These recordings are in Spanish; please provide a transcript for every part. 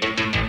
Thank you.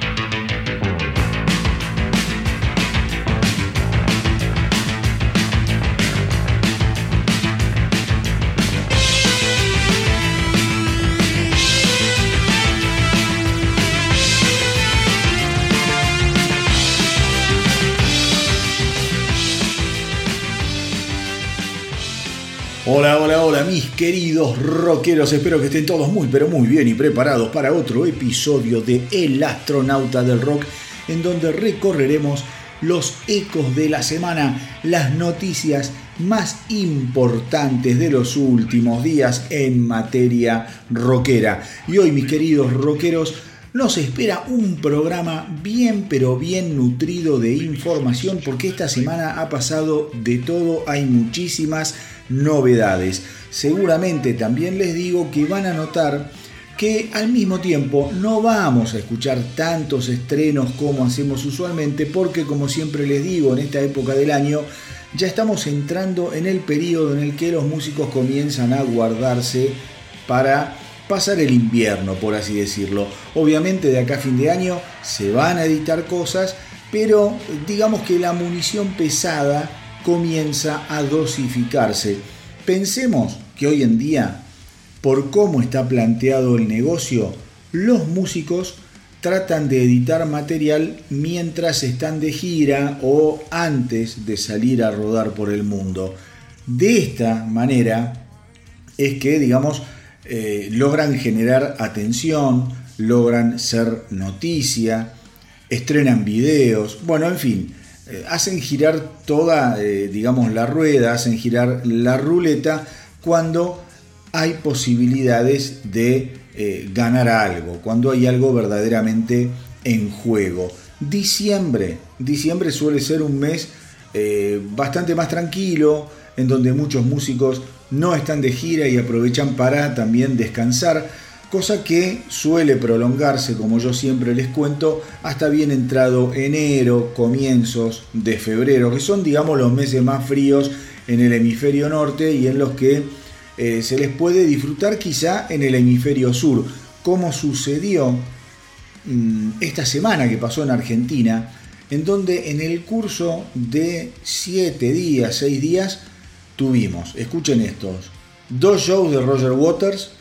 Queridos rockeros. Espero que estén todos muy, pero muy bien y preparados para otro episodio de El astronauta del rock, en donde recorreremos los ecos de la semana, las noticias más importantes de los últimos días en materia rockera. Y hoy, mis queridos rockeros, nos espera un programa bien pero bien nutrido de información porque esta semana ha pasado de todo, hay muchísimas novedades. Seguramente también les digo que van a notar que al mismo tiempo no vamos a escuchar tantos estrenos como hacemos usualmente porque como siempre les digo en esta época del año ya estamos entrando en el periodo en el que los músicos comienzan a guardarse para pasar el invierno, por así decirlo. Obviamente de acá a fin de año se van a editar cosas, pero digamos que la munición pesada comienza a dosificarse. Pensemos que hoy en día, por cómo está planteado el negocio, los músicos tratan de editar material mientras están de gira o antes de salir a rodar por el mundo. De esta manera es que, digamos, eh, logran generar atención, logran ser noticia, estrenan videos, bueno, en fin, eh, hacen girar toda, eh, digamos, la rueda, hacen girar la ruleta cuando hay posibilidades de eh, ganar algo, cuando hay algo verdaderamente en juego. Diciembre, diciembre suele ser un mes bastante más tranquilo, en donde muchos músicos no están de gira y aprovechan para también descansar cosa que suele prolongarse, como yo siempre les cuento, hasta bien entrado enero, comienzos de febrero, que son, digamos, los meses más fríos en el hemisferio norte y en los que eh, se les puede disfrutar quizá en el hemisferio sur, como sucedió mm, esta semana que pasó en Argentina, en donde en el curso de 7 días, 6 días, tuvimos, escuchen estos, dos shows de Roger Waters,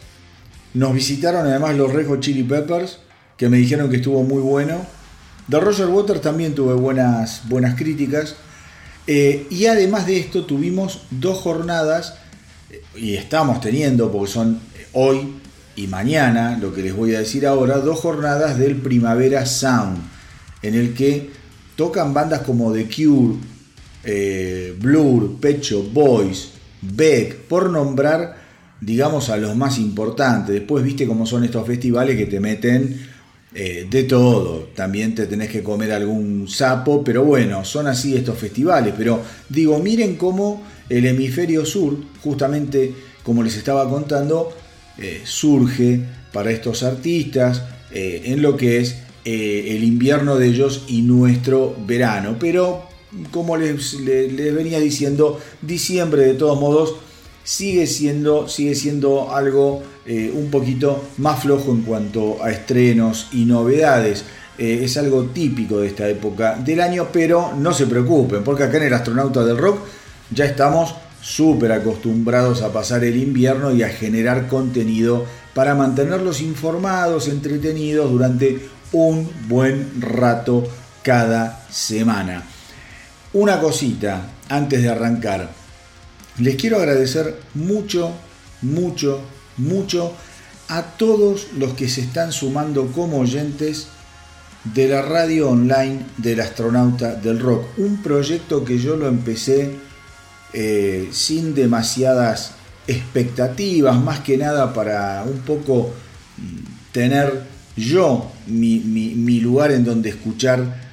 nos visitaron además los Red Chili Peppers, que me dijeron que estuvo muy bueno. De Roger Waters también tuve buenas, buenas críticas. Eh, y además de esto tuvimos dos jornadas, y estamos teniendo, porque son hoy y mañana, lo que les voy a decir ahora, dos jornadas del Primavera Sound, en el que tocan bandas como The Cure, eh, Blur, Pecho Boys, Beck, por nombrar digamos, a los más importantes. Después viste cómo son estos festivales que te meten eh, de todo. También te tenés que comer algún sapo, pero bueno, son así estos festivales. Pero digo, miren cómo el hemisferio sur, justamente como les estaba contando, eh, surge para estos artistas eh, en lo que es el invierno de ellos y nuestro verano. Pero como les, les venía diciendo, diciembre de todos modos sigue siendo, sigue siendo algo eh, un poquito más flojo en cuanto a estrenos y novedades. Eh, es algo típico de esta época del año, pero no se preocupen, porque acá en el Astronauta del Rock ya estamos súper acostumbrados a pasar el invierno y a generar contenido para mantenerlos informados, entretenidos durante un buen rato cada semana. Una cosita antes de arrancar. Les quiero agradecer mucho, mucho, mucho a todos los que se están sumando como oyentes de la radio online del astronauta del rock. Un proyecto que yo lo empecé eh, sin demasiadas expectativas, más que nada para un poco mm, tener yo mi, mi lugar en donde escuchar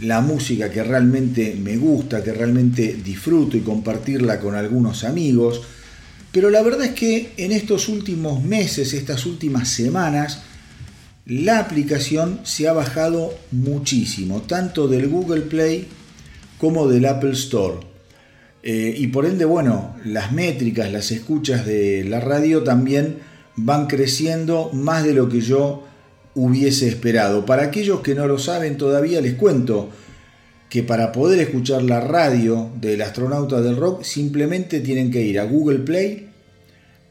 la música que realmente me gusta, que realmente disfruto y compartirla con algunos amigos. Pero la verdad es que en estos últimos meses, estas últimas semanas, la aplicación se ha bajado muchísimo, tanto del Google Play como del Apple Store. Eh, y por ende, bueno, las métricas, las escuchas de la radio también van creciendo más de lo que yo hubiese esperado. Para aquellos que no lo saben todavía les cuento que para poder escuchar la radio del astronauta del rock simplemente tienen que ir a Google Play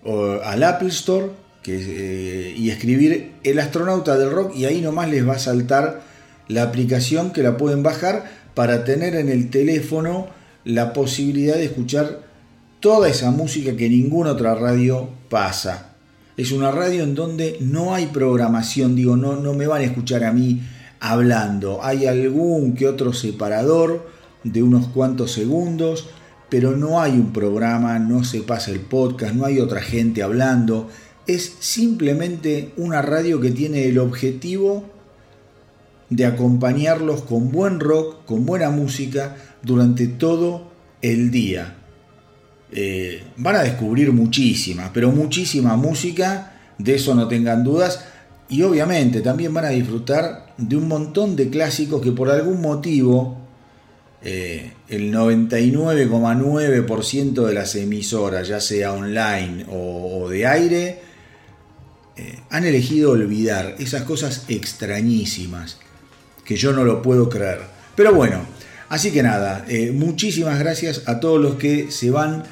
o al Apple Store eh, y escribir el astronauta del rock y ahí nomás les va a saltar la aplicación que la pueden bajar para tener en el teléfono la posibilidad de escuchar toda esa música que ninguna otra radio pasa. Es una radio en donde no hay programación, digo, no, no me van a escuchar a mí hablando. Hay algún que otro separador de unos cuantos segundos, pero no hay un programa, no se pasa el podcast, no hay otra gente hablando. Es simplemente una radio que tiene el objetivo de acompañarlos con buen rock, con buena música durante todo el día. Eh, van a descubrir muchísima, pero muchísima música, de eso no tengan dudas. Y obviamente también van a disfrutar de un montón de clásicos que por algún motivo eh, el 99,9% de las emisoras, ya sea online o, de aire, eh, han elegido olvidar esas cosas extrañísimas que yo no lo puedo creer. Pero bueno, así que nada, eh, muchísimas gracias a todos los que se van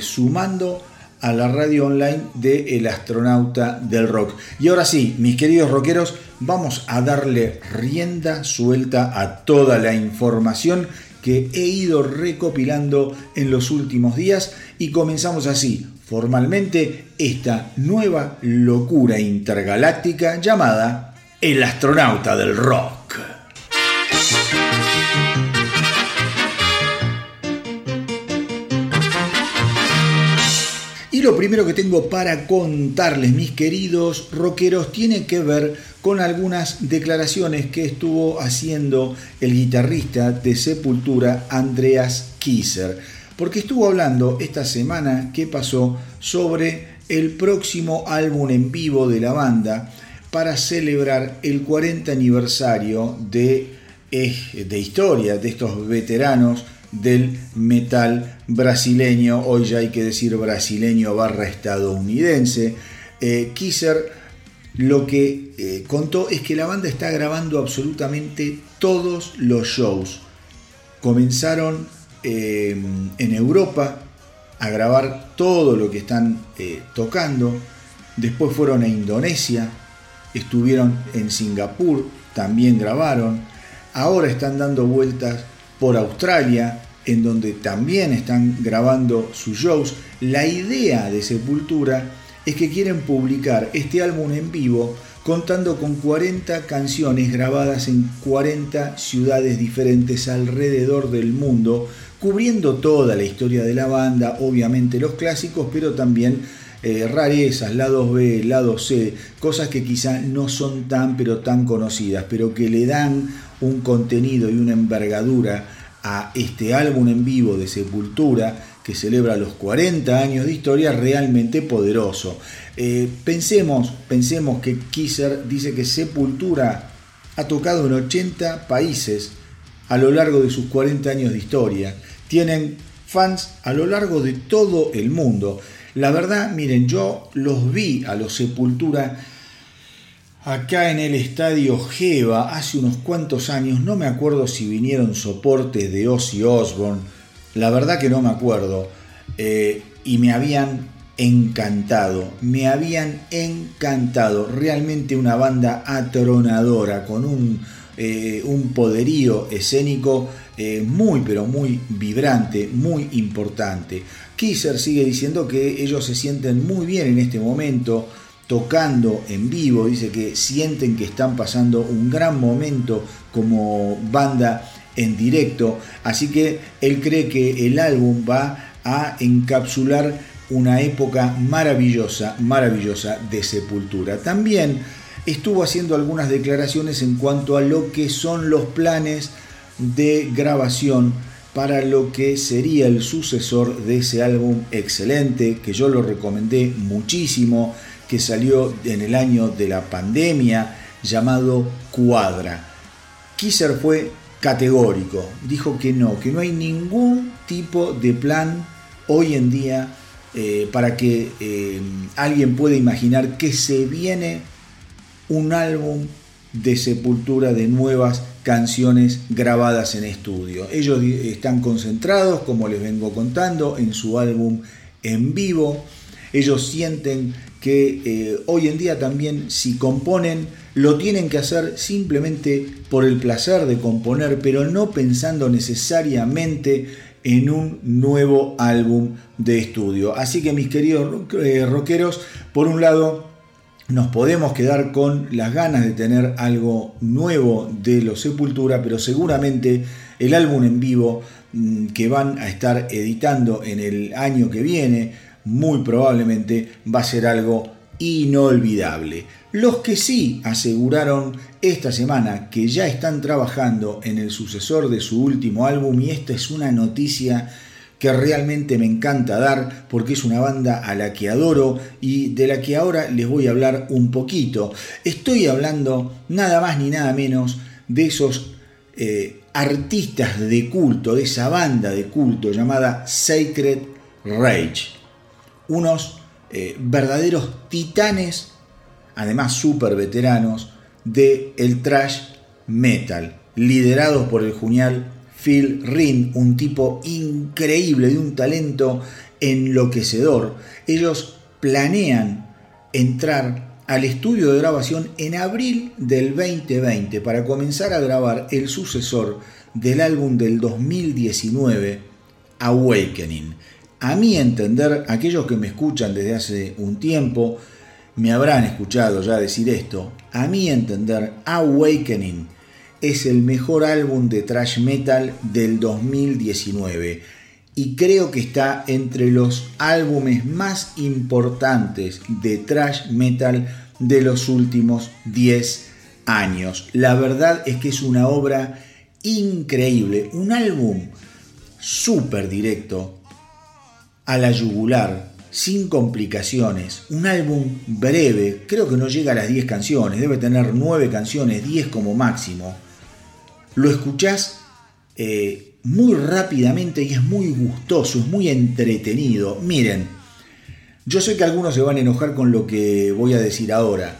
sumando a la radio online de El Astronauta del Rock. Y ahora sí, mis queridos rockeros, vamos a darle rienda suelta a toda la información que he ido recopilando en los últimos días y comenzamos así formalmente esta nueva locura intergaláctica llamada El Astronauta del Rock. Lo primero que tengo para contarles, mis queridos rockeros, tiene que ver con algunas declaraciones que estuvo haciendo el guitarrista de Sepultura, Andreas Kisser, porque estuvo hablando esta semana que pasó sobre el próximo álbum en vivo de la banda para celebrar el 40 aniversario de, eh, de historia de estos veteranos del metal brasileño, hoy ya hay que decir brasileño barra estadounidense. Eh, Kisser lo que eh, contó es que la banda está grabando absolutamente todos los shows. Comenzaron eh, en Europa a grabar todo lo que están tocando, después fueron a Indonesia, estuvieron en Singapur, también grabaron, ahora están dando vueltas por Australia, en donde también están grabando sus shows. La idea de Sepultura es que quieren publicar este álbum en vivo contando con 40 canciones grabadas en 40 ciudades diferentes alrededor del mundo, cubriendo toda la historia de la banda, obviamente los clásicos, pero también eh, rarezas, lados B, lados C, cosas que quizá no son tan pero tan conocidas, pero que le dan un contenido y una envergadura a este álbum en vivo de Sepultura que celebra los 40 años de historia realmente poderoso. Eh, pensemos, pensemos que Kisser dice que Sepultura ha tocado en 80 países a lo largo de sus 40 años de historia. Tienen fans a lo largo de todo el mundo. La verdad, miren, yo los vi a los Sepultura acá en el estadio Geva hace unos cuantos años, no me acuerdo si vinieron soportes de Ozzy Osbourne, la verdad que no me acuerdo, eh, y me habían encantado, me habían encantado, realmente una banda atronadora, con un, eh, un poderío escénico eh, muy pero muy vibrante, muy importante. Kisser sigue diciendo que ellos se sienten muy bien en este momento, tocando en vivo, dice que sienten que están pasando un gran momento como banda en directo, así que él cree que el álbum va a encapsular una época maravillosa, maravillosa de sepultura. También estuvo haciendo algunas declaraciones en cuanto a lo que son los planes de grabación para lo que sería el sucesor de ese álbum excelente, que yo lo recomendé muchísimo, que salió en el año de la pandemia llamado Cuadra. Kisser fue categórico, dijo que no, que no hay ningún tipo de plan hoy en día eh, para que eh, alguien pueda imaginar que se viene un álbum de sepultura de nuevas canciones grabadas en estudio. Ellos están concentrados, como les vengo contando, en su álbum en vivo. Ellos sienten que eh, hoy en día también si componen, lo tienen que hacer simplemente por el placer de componer, pero no pensando necesariamente en un nuevo álbum de estudio. Así que mis queridos eh, rockeros, por un lado, nos podemos quedar con las ganas de tener algo nuevo de los Sepultura, pero seguramente el álbum en vivo mm, que van a estar editando en el año que viene, muy probablemente va a ser algo inolvidable. Los que sí aseguraron esta semana que ya están trabajando en el sucesor de su último álbum, y esta es una noticia que realmente me encanta dar porque es una banda a la que adoro y de la que ahora les voy a hablar un poquito. Estoy hablando nada más ni nada menos de esos eh, artistas de culto, de esa banda de culto llamada Sacred Rage. Unos eh, verdaderos titanes, además súper veteranos, de el trash metal, liderados por el genial Phil Rin, un tipo increíble, de un talento enloquecedor. Ellos planean entrar al estudio de grabación en abril del 2020 para comenzar a grabar el sucesor del álbum del 2019, Awakening. A mi entender, aquellos que me escuchan desde hace un tiempo me habrán escuchado ya decir esto. A mi entender, Awakening es el mejor álbum de thrash metal del 2019 y creo que está entre los álbumes más importantes de thrash metal de los últimos 10 años. La verdad es que es una obra increíble, un álbum súper directo, a la yugular, sin complicaciones, un álbum breve, creo que no llega a las 10 canciones, debe tener 9 canciones, 10 como máximo lo escuchás eh, muy rápidamente y es muy gustoso, es muy entretenido. Miren, yo sé que algunos se van a enojar con lo que voy a decir ahora,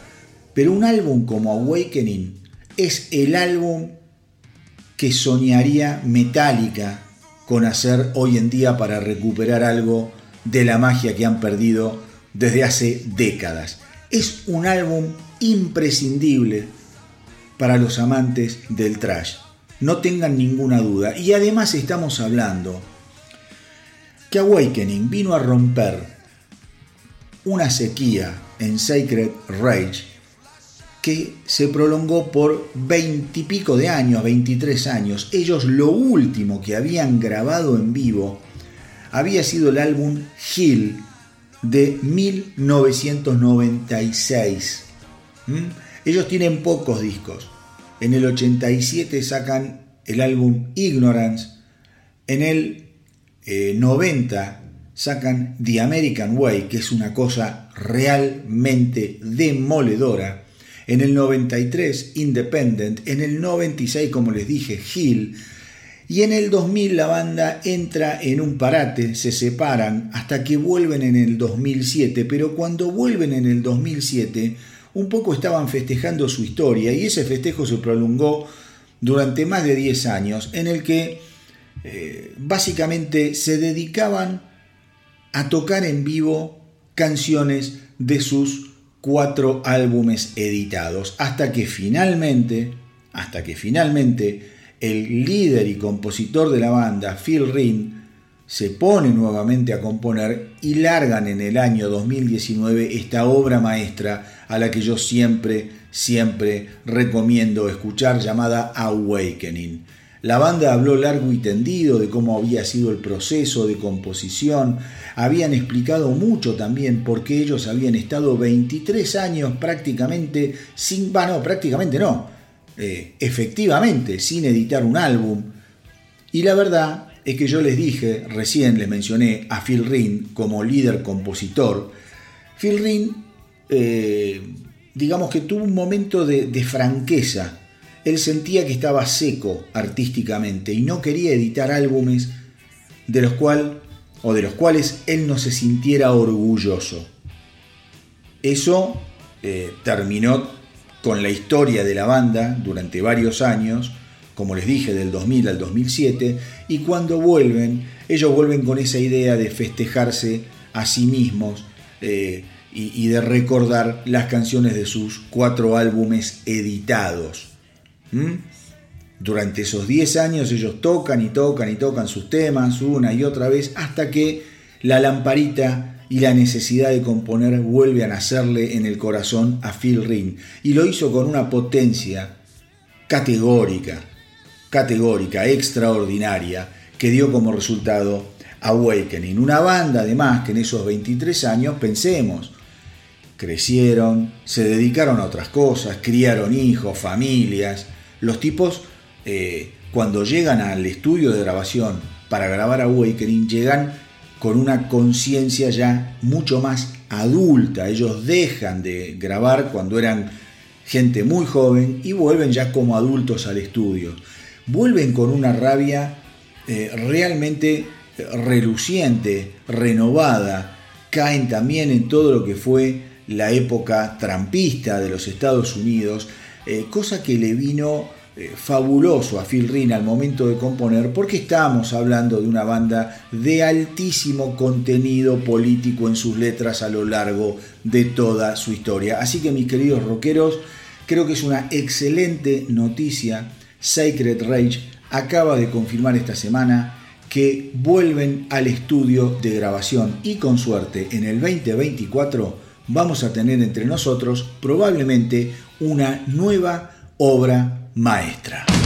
pero un álbum como Awakening es el álbum que soñaría Metallica con hacer hoy en día para recuperar algo de la magia que han perdido desde hace décadas. Es un álbum imprescindible para los amantes del trash no tengan ninguna duda. Y además estamos hablando que Awakening vino a romper una sequía en Sacred Rage que se prolongó por veintipico de años, 23 años. Ellos lo último que habían grabado en vivo había sido el álbum Hill de 1996. ¿Mm? Ellos tienen pocos discos, en el 87 sacan el álbum Ignorance. En el 90 eh, sacan The American Way, que es una cosa realmente demoledora. En el 93 Independent. En el 96, como les dije, Hill. Y en el 2000 la banda entra en un parate, se separan hasta que vuelven en el 2007, pero cuando vuelven en el 2007 un poco estaban festejando su historia y ese festejo se prolongó durante más de 10 años en el que eh, básicamente se dedicaban a tocar en vivo canciones de sus cuatro álbumes editados hasta que finalmente hasta que finalmente el líder y compositor de la banda Phil Rin se pone nuevamente a componer y largan en el año 2019 esta obra maestra a la que yo siempre, siempre recomiendo escuchar llamada Awakening. La banda habló largo y tendido de cómo había sido el proceso de composición, habían explicado mucho también por qué ellos habían estado 23 años prácticamente sin, bueno, prácticamente no, eh, efectivamente sin editar un álbum. Y la verdad es que yo les dije, recién les mencioné a Phil Rin como líder compositor. Phil Rin, eh, digamos que tuvo un momento de franqueza. Él sentía que estaba seco artísticamente y no quería editar álbumes de los, cual, o de los cuales él no se sintiera orgulloso. Eso eh, terminó con la historia de la banda durante varios años, como les dije, del 2000 al 2007, y cuando vuelven, ellos vuelven con esa idea de festejarse a sí mismos eh, y, de recordar las canciones de sus cuatro álbumes editados. Durante esos 10 años ellos tocan y tocan y tocan sus temas una y otra vez hasta que la lamparita y la necesidad de componer vuelve a nacerle en el corazón a Phil Ring. Y lo hizo con una potencia categórica, categórica, extraordinaria, que dio como resultado Awakening. Una banda además que en esos 23 años, pensemos, crecieron, se dedicaron a otras cosas, criaron hijos, familias. Los tipos, eh, cuando llegan al estudio de grabación para grabar Awakening, llegan con una conciencia ya mucho más adulta. Ellos dejan de grabar cuando eran gente muy joven y vuelven ya como adultos al estudio. Vuelven con una rabia eh, realmente reluciente, renovada. Caen también en todo lo que fue la época trampista de los Estados Unidos, eh, cosa que le vino eh, fabuloso a Phil Rin al momento de componer, porque estamos hablando de una banda de altísimo contenido político en sus letras a lo largo de toda su historia. Así que mis queridos rockeros, creo que es una excelente noticia. Sacred Rage acaba de confirmar esta semana que vuelven al estudio de grabación y con suerte en el 2024 vamos a tener entre nosotros probablemente una nueva obra maestra.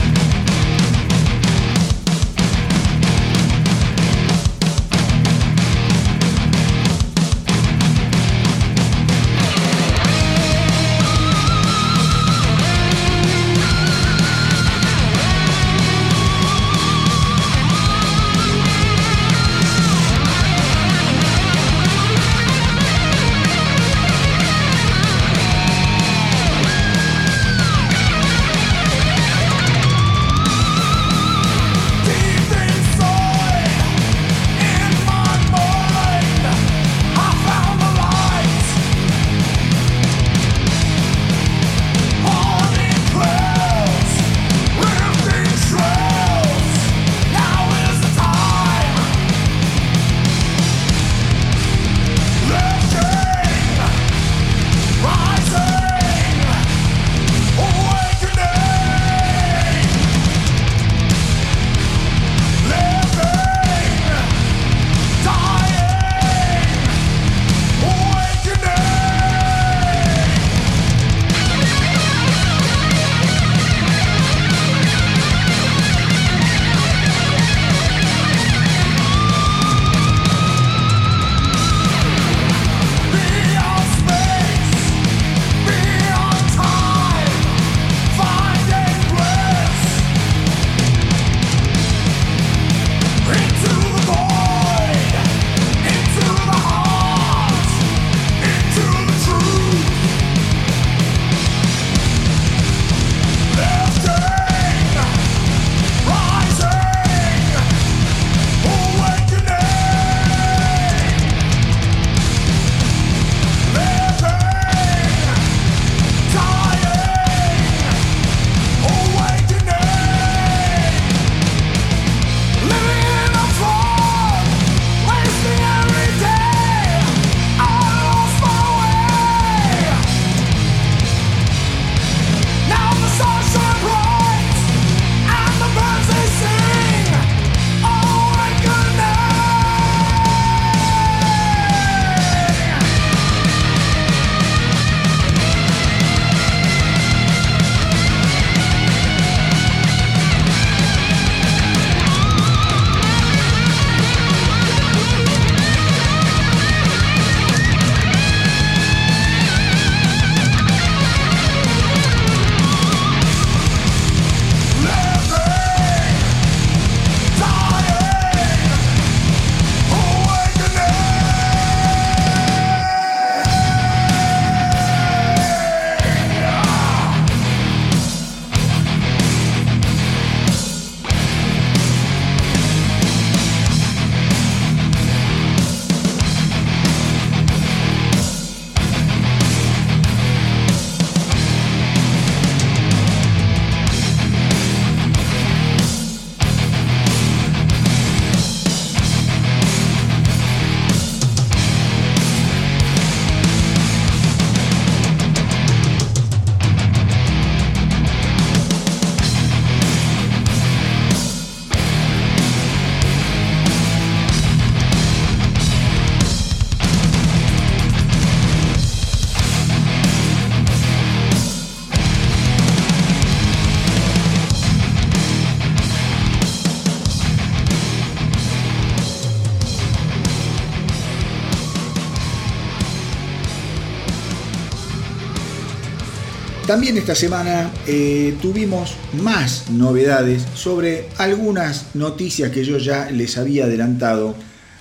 También esta semana eh, tuvimos más novedades sobre algunas noticias que yo ya les había adelantado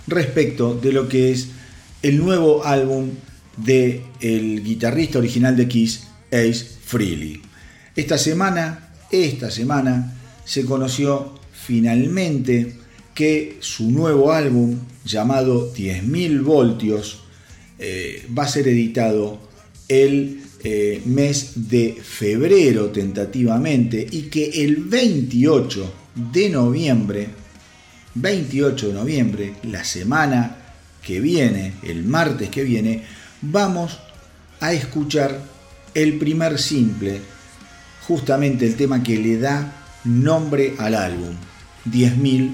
respecto de lo que es el nuevo álbum del el guitarrista original de Kiss, Ace Frehley. Esta semana, esta semana, se conoció finalmente que su nuevo álbum, llamado 10.000 voltios, eh, va a ser editado el eh, mes de febrero tentativamente y que el 28 de noviembre, 28 de noviembre, la semana que viene, el martes que viene, vamos a escuchar el primer simple, justamente el tema que le da nombre al álbum, 10.000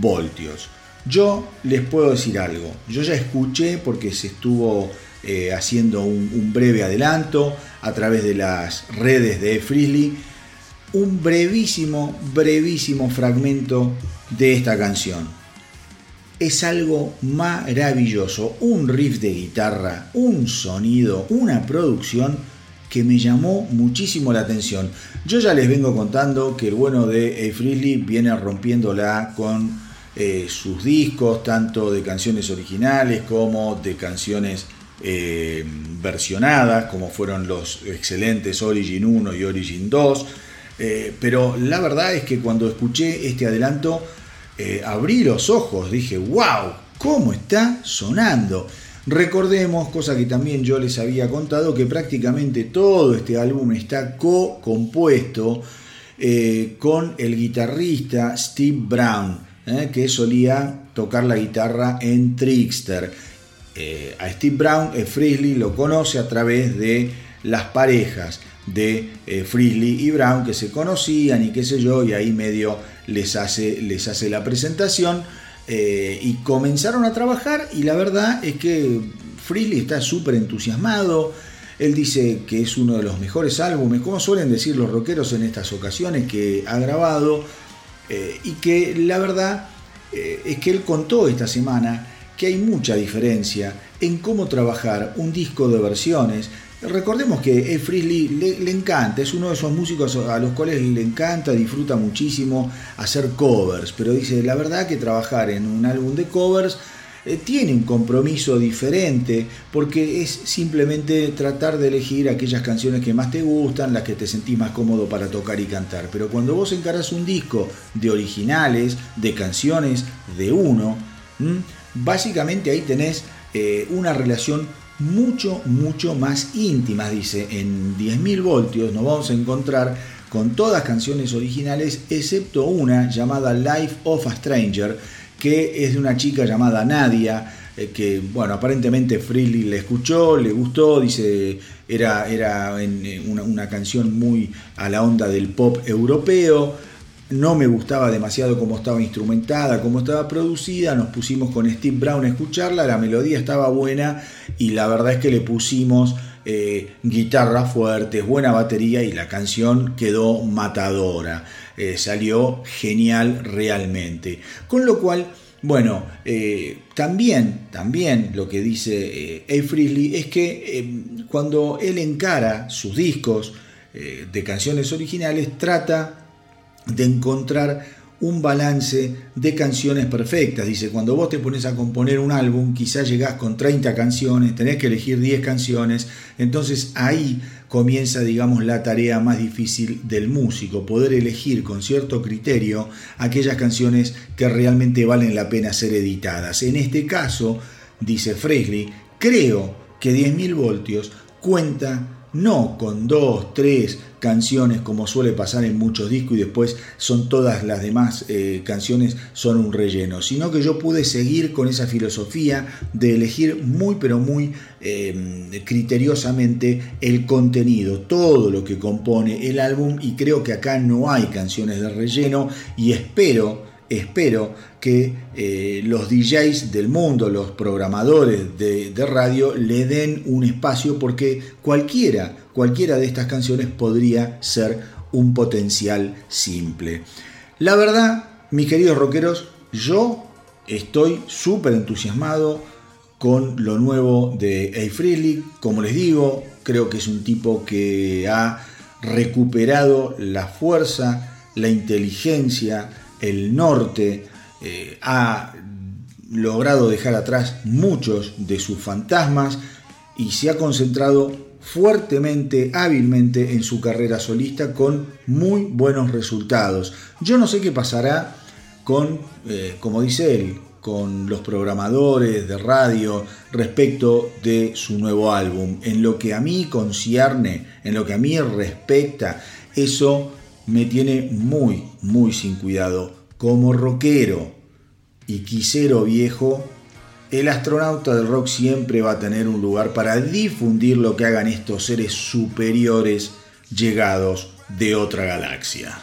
voltios. Yo les puedo decir algo, yo ya escuché porque se estuvo eh, haciendo un, breve adelanto a través de las redes de Freely, un brevísimo, brevísimo fragmento de esta canción. Es algo maravilloso, un riff de guitarra, un sonido, una producción que me llamó muchísimo la atención. Yo ya les vengo contando que el bueno de A. Freely viene rompiéndola con eh, sus discos, tanto de canciones originales como de canciones eh, versionadas, como fueron los excelentes Origin 1 y Origin 2. Eh, pero la verdad es que cuando escuché este adelanto, abrí los ojos, dije, wow, ¿cómo está sonando? Recordemos, cosa que también yo les había contado, que prácticamente todo este álbum está co-compuesto eh, con el guitarrista Steve Brown, eh, que solía tocar la guitarra en Trickster. Eh, a Steve Brown, Frizzly lo conoce a través de las parejas de Frizzly y Brown que se conocían y qué sé yo, y ahí medio les hace, les hace la presentación. Eh, y comenzaron a trabajar y la verdad es que Freely está súper entusiasmado. Él dice que es uno de los mejores álbumes, como suelen decir los rockeros en estas ocasiones, que ha grabado. Eh, y que la verdad eh, es que él contó esta semana que hay mucha diferencia en cómo trabajar un disco de versiones Recordemos que Ed Frizzly le, encanta, es uno de esos músicos a los cuales le encanta, disfruta muchísimo hacer covers, pero dice, la verdad que trabajar en un álbum de covers eh, tiene un compromiso diferente, porque es simplemente tratar de elegir aquellas canciones que más te gustan, las que te sentís más cómodo para tocar y cantar. Pero cuando vos encarás un disco de originales, de canciones de uno, básicamente ahí tenés eh, una relación mucho, mucho más íntimas. Dice, en 10.000 voltios nos vamos a encontrar con todas canciones originales, excepto una llamada Life of a Stranger, que es de una chica llamada Nadia, eh, que, bueno, aparentemente Freely le escuchó, le gustó, dice, era, era eh, una canción muy a la onda del pop europeo no me gustaba demasiado cómo estaba instrumentada, cómo estaba producida, nos pusimos con Steve Brown a escucharla, la melodía estaba buena y la verdad es que le pusimos eh, guitarras fuertes, buena batería y la canción quedó matadora, eh, salió genial realmente. Con lo cual, bueno, eh, también, también lo que dice A. Freely es que cuando él encara sus discos de canciones originales, trata de encontrar un balance de canciones perfectas. Dice, cuando vos te pones a componer un álbum, quizás llegás con 30 canciones, tenés que elegir 10 canciones, entonces ahí comienza, digamos, la tarea más difícil del músico, poder elegir con cierto criterio aquellas canciones que realmente valen la pena ser editadas. En este caso, dice Fresley, creo que 10.000 voltios cuenta no con dos, tres canciones como suele pasar en muchos discos y después son todas las demás eh, canciones son un relleno, sino que yo pude seguir con esa filosofía de elegir muy pero muy em, criteriosamente el contenido, todo lo que compone el álbum y creo que acá no hay canciones de relleno y espero espero que eh, los DJs del mundo, los programadores de, radio, le den un espacio porque cualquiera, cualquiera de estas canciones podría ser un potencial simple. La verdad, mis queridos rockeros, yo estoy súper entusiasmado con lo nuevo de A. Freely. Como les digo, creo que es un tipo que ha recuperado la fuerza, la inteligencia, el norte, eh, ha logrado dejar atrás muchos de sus fantasmas y se ha concentrado fuertemente, hábilmente en su carrera solista con muy buenos resultados. Yo no sé qué pasará con, eh, como dice él, con los programadores de radio respecto de su nuevo álbum. En lo que a mí concierne, en lo que a mí respecta, eso me tiene muy, muy sin cuidado. Como rockero y quisero viejo, el astronauta del rock siempre va a tener un lugar para difundir lo que hagan estos seres superiores llegados de otra galaxia.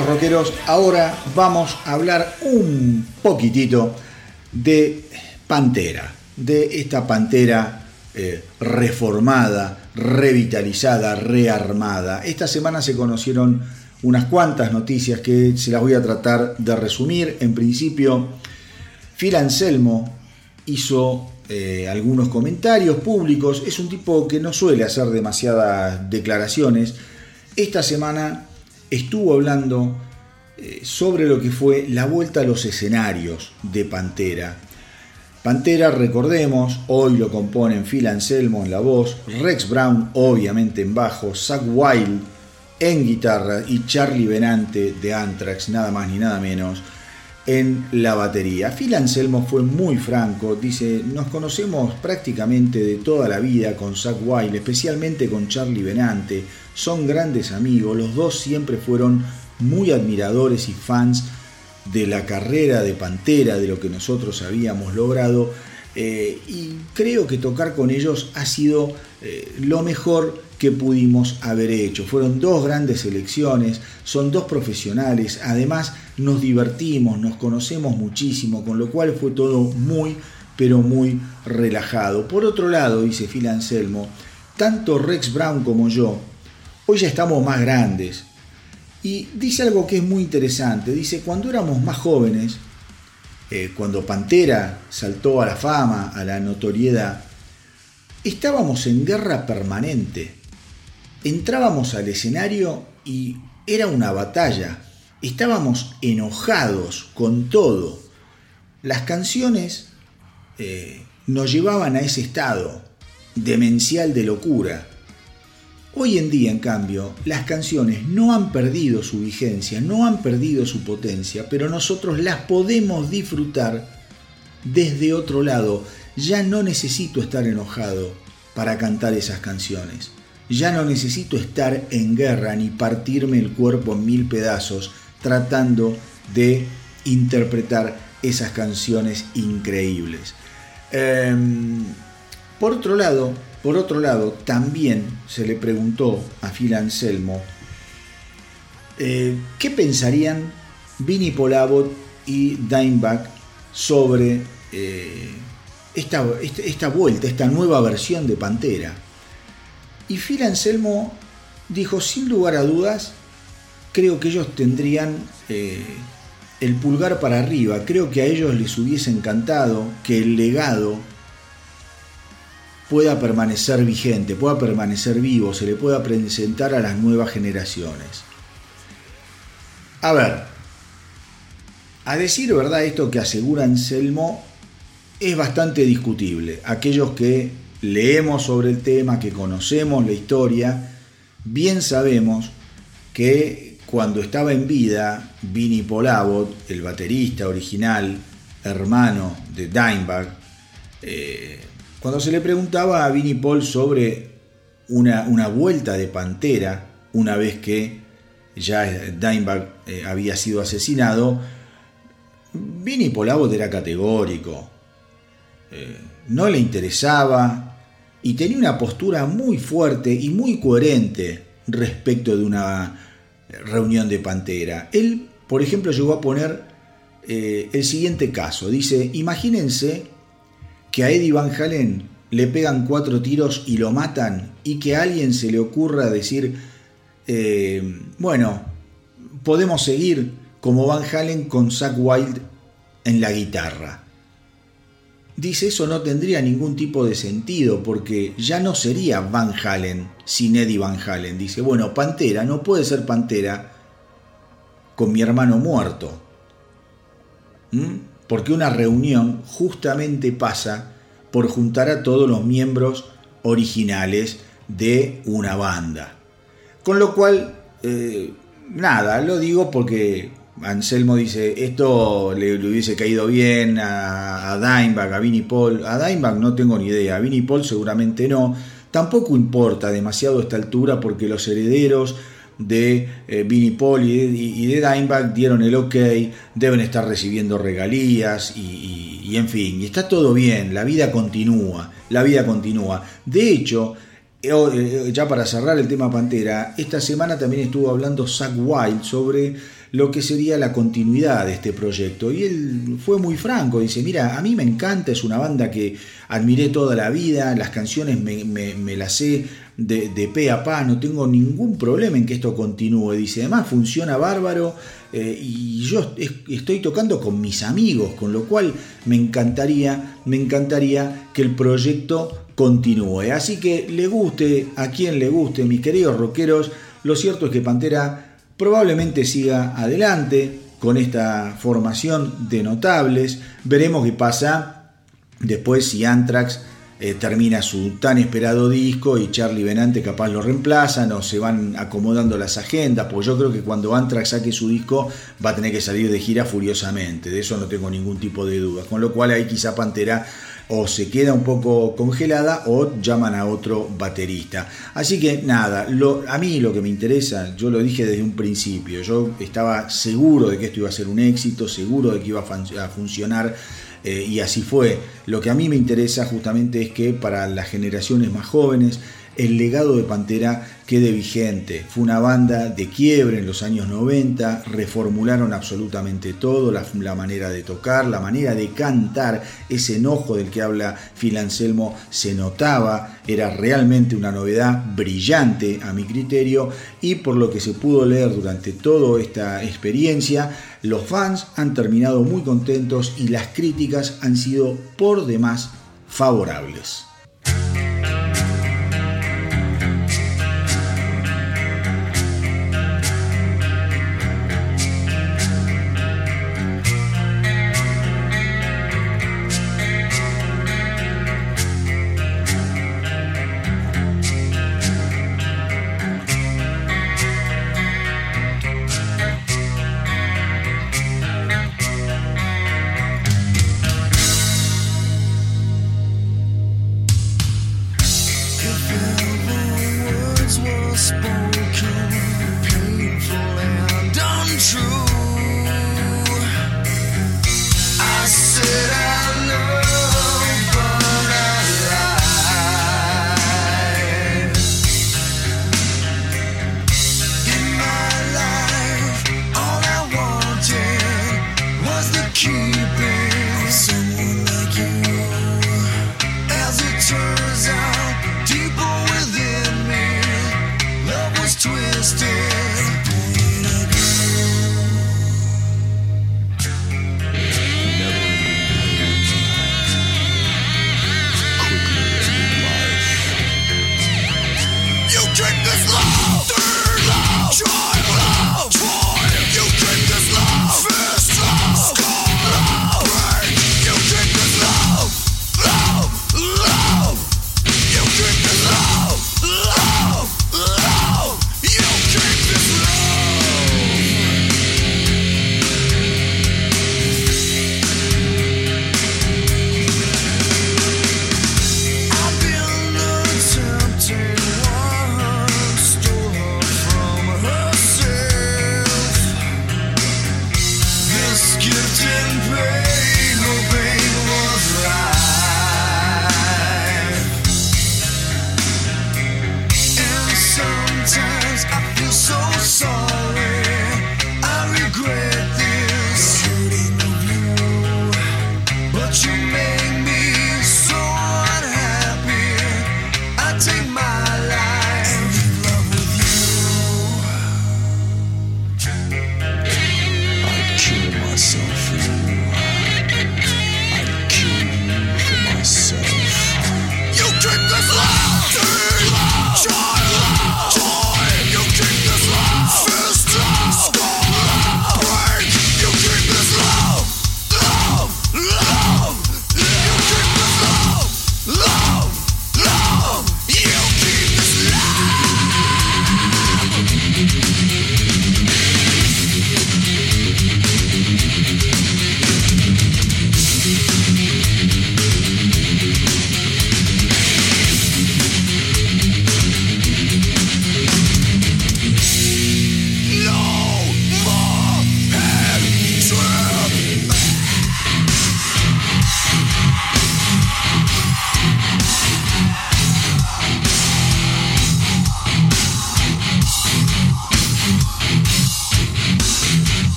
Queridos rockeros, ahora vamos a hablar un poquitito de Pantera, de esta Pantera eh, reformada, revitalizada, rearmada. Esta semana se conocieron unas cuantas noticias que se las voy a tratar de resumir. En principio, Phil Anselmo hizo eh, algunos comentarios públicos. Es un tipo que no suele hacer demasiadas declaraciones. Esta semana estuvo hablando eh, sobre lo que fue la vuelta a los escenarios de Pantera. Pantera, recordemos, hoy lo componen Phil Anselmo en la voz, Rex Brown obviamente en bajo, Zach Wild en guitarra y Charlie Benante de Anthrax, nada más ni nada menos, en la batería. Phil Anselmo fue muy franco, dice, nos conocemos prácticamente de toda la vida con Zach Wild, especialmente con Charlie Benante, son grandes amigos, los dos siempre fueron muy admiradores y fans de la carrera de Pantera, de lo que nosotros habíamos logrado, eh, y creo que tocar con ellos ha sido eh, lo mejor que pudimos haber hecho. Fueron dos grandes elecciones, son dos profesionales, además nos divertimos, nos conocemos muchísimo, con lo cual fue todo muy, pero muy relajado. Por otro lado, dice Phil Anselmo, tanto Rex Brown como yo, hoy ya estamos más grandes, y dice algo que es muy interesante. Dice, cuando éramos más jóvenes, eh, cuando Pantera saltó a la fama, a la notoriedad, estábamos en guerra permanente. Entrábamos al escenario y era una batalla. Estábamos enojados con todo. Las canciones eh, nos llevaban a ese estado demencial de locura. Hoy en día, en cambio, las canciones no han perdido su vigencia, no han perdido su potencia, pero nosotros las podemos disfrutar desde otro lado. Ya no necesito estar enojado para cantar esas canciones. Ya no necesito estar en guerra ni partirme el cuerpo en mil pedazos tratando de interpretar esas canciones increíbles. Em, por otro lado, por otro lado, también se le preguntó a Phil Anselmo eh, qué pensarían Vinnie Polabot y Dimebag sobre eh, esta, esta, vuelta, esta nueva versión de Pantera. Y Phil Anselmo dijo, sin lugar a dudas, creo que ellos tendrían eh, el pulgar para arriba, creo que a ellos les hubiese encantado que el legado pueda permanecer vigente, pueda permanecer vivo, se le pueda presentar a las nuevas generaciones. A ver, a decir verdad, esto que asegura Anselmo es bastante discutible. Aquellos que leemos sobre el tema, que conocemos la historia, bien sabemos que cuando estaba en vida, Vinnie Polabot, el baterista original, hermano de Dimebag, eh, cuando se le preguntaba a Vinnie Paul sobre una, una vuelta de Pantera, una vez que ya Dimebag eh, había sido asesinado, Vinnie Paul era categórico. Eh, no le interesaba y tenía una postura muy fuerte y muy coherente respecto de una reunión de Pantera. Él, por ejemplo, llegó a poner eh, el siguiente caso. Dice, imagínense que a Eddie Van Halen le pegan cuatro tiros y lo matan y que a alguien se le ocurra decir, eh, bueno, podemos seguir como Van Halen con Zack Wild en la guitarra. Dice eso no tendría ningún tipo de sentido porque ya no sería Van Halen sin Eddie Van Halen. Dice, bueno, Pantera no puede ser Pantera con mi hermano muerto. ¿Mm? porque una reunión justamente pasa por juntar a todos los miembros originales de una banda. Con lo cual, eh, nada, lo digo porque Anselmo dice, esto le, hubiese caído bien a, a Dimebag, a Vinnie Paul. A Dimebag no tengo ni idea, a Vinnie Paul seguramente no. Tampoco importa demasiado a esta altura porque los herederos de eh, Paul y, de Dimebag dieron el ok, deben estar recibiendo regalías y, en fin, y está todo bien, la vida continúa, la vida continúa. De hecho, eh, eh, ya para cerrar el tema Pantera, esta semana también estuvo hablando Zack Wild sobre lo que sería la continuidad de este proyecto. Y él fue muy franco, dice, mira, a mí me encanta, es una banda que admiré toda la vida, las canciones me, las sé de, de pe a pa, no tengo ningún problema en que esto continúe. Dice, además funciona bárbaro eh, y yo estoy tocando con mis amigos, con lo cual me encantaría, me encantaría que el proyecto continúe. Así que le guste a quien le guste, mis queridos rockeros, lo cierto es que Pantera probablemente siga adelante con esta formación de notables. Veremos qué pasa después si Anthrax eh, termina su tan esperado disco y Charlie Benante capaz lo reemplazan o se van acomodando las agendas, pues yo creo que cuando Anthrax saque su disco va a tener que salir de gira furiosamente, de eso no tengo ningún tipo de duda, con lo cual ahí quizá Pantera o se queda un poco congelada o llaman a otro baterista. Así que nada, a mí lo que me interesa, yo lo dije desde un principio, yo estaba seguro de que esto iba a ser un éxito, seguro de que iba a funcionar eh, y así fue. Lo que a mí me interesa justamente es que para las generaciones más jóvenes el legado de Pantera quede vigente. Fue una banda de quiebre en los años 90, reformularon absolutamente todo, la, manera de tocar, la manera de cantar, ese enojo del que habla Phil Anselmo se notaba, era realmente una novedad brillante a mi criterio y por lo que se pudo leer durante toda esta experiencia, los fans han terminado muy contentos y las críticas han sido por demás favorables.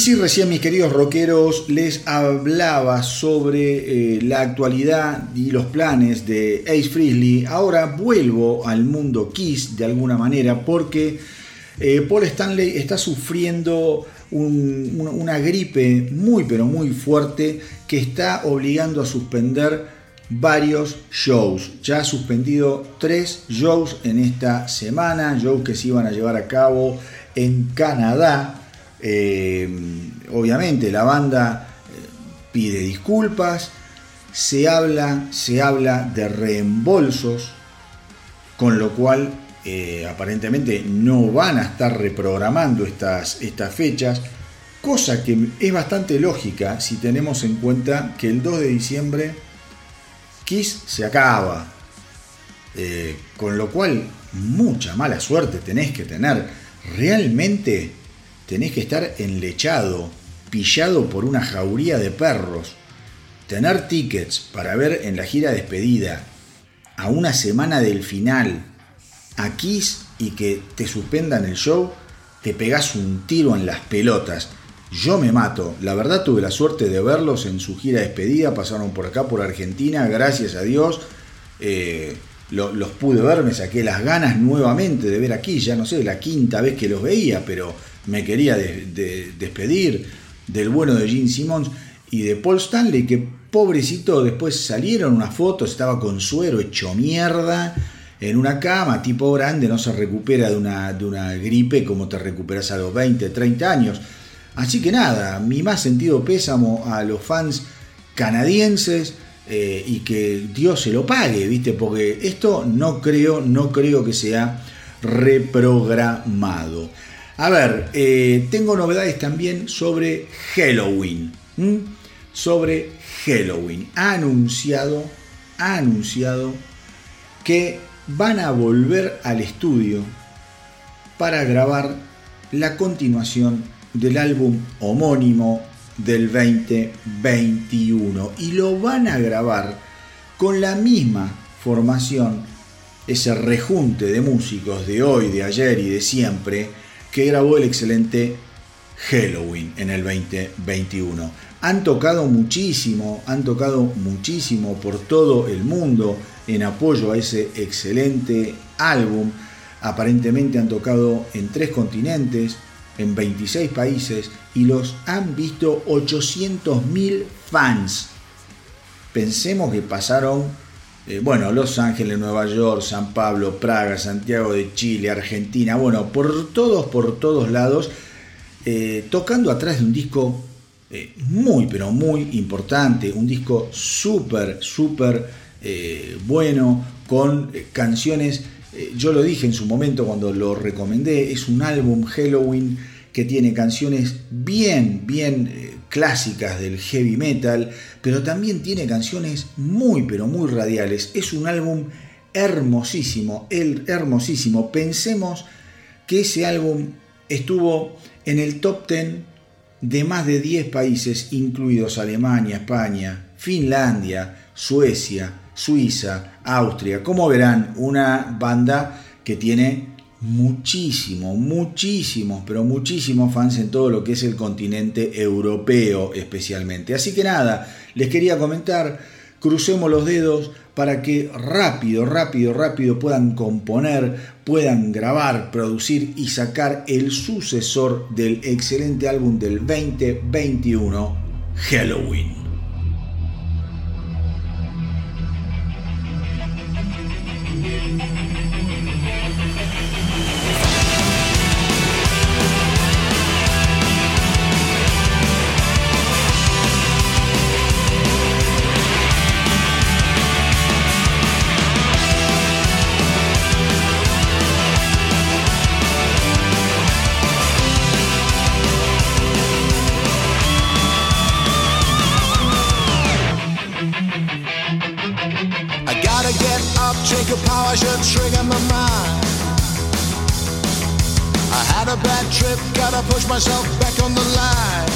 Si recién mis queridos rockeros les hablaba sobre eh, la actualidad y los planes de Ace Frehley, ahora vuelvo al mundo Kiss de alguna manera porque eh, Paul Stanley está sufriendo una gripe muy pero muy fuerte que está obligando a suspender varios shows. Ya ha suspendido tres shows en esta semana, shows que se iban a llevar a cabo en Canadá eh, obviamente la banda eh, pide disculpas, se habla, se habla de reembolsos, con lo cual eh, aparentemente no van a estar reprogramando estas, estas fechas, cosa que es bastante lógica si tenemos en cuenta que el 2 de diciembre Kiss se acaba, con lo cual mucha mala suerte tenés que tener. Realmente tenés que estar enlechado, pillado por una jauría de perros, tener tickets para ver en la gira despedida, a una semana del final, a y que te suspendan el show, te pegas un tiro en las pelotas. Yo me mato. La verdad tuve la suerte de verlos en su gira despedida. Pasaron por acá, por Argentina. Gracias a Dios. Eh, los pude ver. Me saqué las ganas nuevamente de ver aquí. Ya no sé, la quinta vez que los veía. Pero me quería despedir del bueno de Gene Simmons y de Paul Stanley, que pobrecito después salieron unas fotos, estaba con suero hecho mierda en una cama, tipo grande, no se recupera de una, de una gripe como te recuperas a los 20, 30 años. Así que nada, mi más sentido pésamo a los fans canadienses eh, y que Dios se lo pague, ¿viste? Porque esto no creo, no creo que sea reprogramado. A ver, eh, tengo novedades también sobre Halloween. Sobre Halloween. Ha anunciado, ha anunciado que van a volver al estudio para grabar la continuación del álbum homónimo del 2021 y lo van a grabar con la misma formación, ese rejunte de músicos de hoy, de ayer y de siempre, que grabó el excelente Halloween en el 2021. Han tocado muchísimo, han tocado muchísimo por todo el mundo en apoyo a ese excelente álbum. Aparentemente han tocado en tres continentes, en 26 países y los han visto 800.000 fans. Pensemos que pasaron eh, bueno, Los Ángeles, Nueva York, San Pablo, Praga, Santiago de Chile, Argentina, bueno, por todos, por todos lados, eh, tocando atrás de un disco eh, muy, pero muy importante, un disco súper, súper bueno, con canciones, yo lo dije en su momento cuando lo recomendé, es un álbum Halloween que tiene canciones bien, bien clásicas del heavy metal, pero también tiene canciones muy, pero muy radiales. Es un álbum hermosísimo, el hermosísimo. Pensemos que ese álbum estuvo en el top 10 de más de 10 países, incluidos Alemania, España, Finlandia, Suecia, Suiza, Austria. Como verán, una banda que tiene muchísimo, muchísimos, pero muchísimos fans en todo lo que es el continente europeo especialmente. Así que nada, les quería comentar, crucemos los dedos para que rápido, rápido, rápido puedan componer, puedan grabar, producir y sacar el sucesor del excelente álbum del 2021, Halloween. myself back on the line.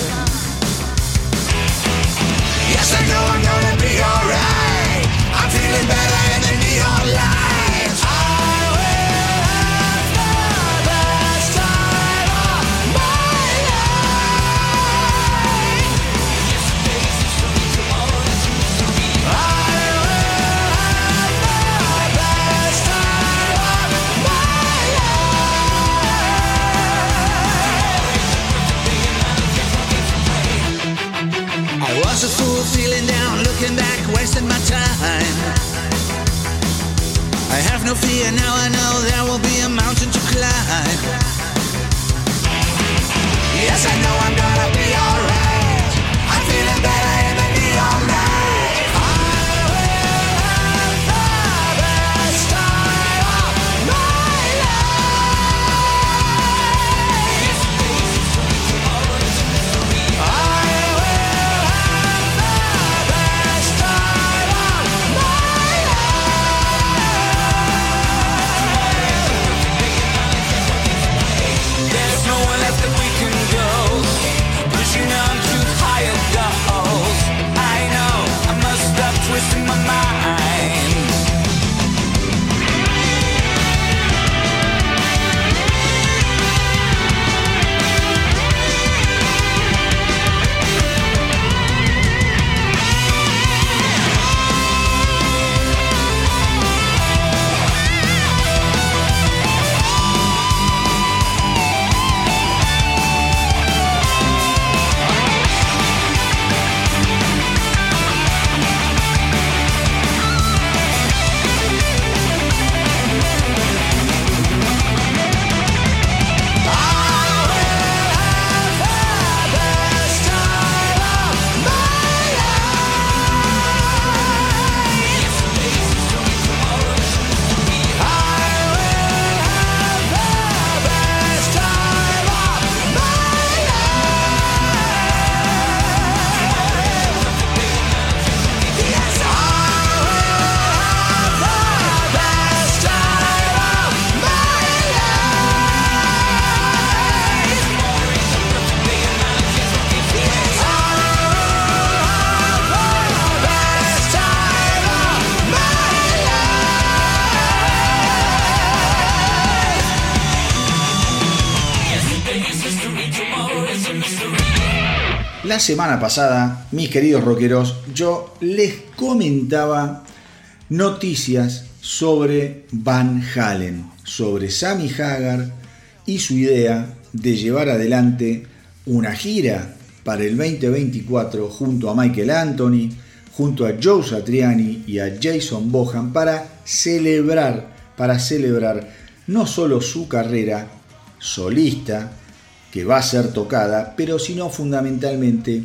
Yes, I know I'm gonna be alright. I'm feeling better in the neon light. La semana pasada, mis queridos rockeros, yo les comentaba noticias sobre Van Halen, sobre Sammy Hagar y su idea de llevar adelante una gira para el 2024 junto a Michael Anthony, junto a Joe Satriani y a Jason Bohan para celebrar, para celebrar no solo su carrera solista, que va a ser tocada, pero sino fundamentalmente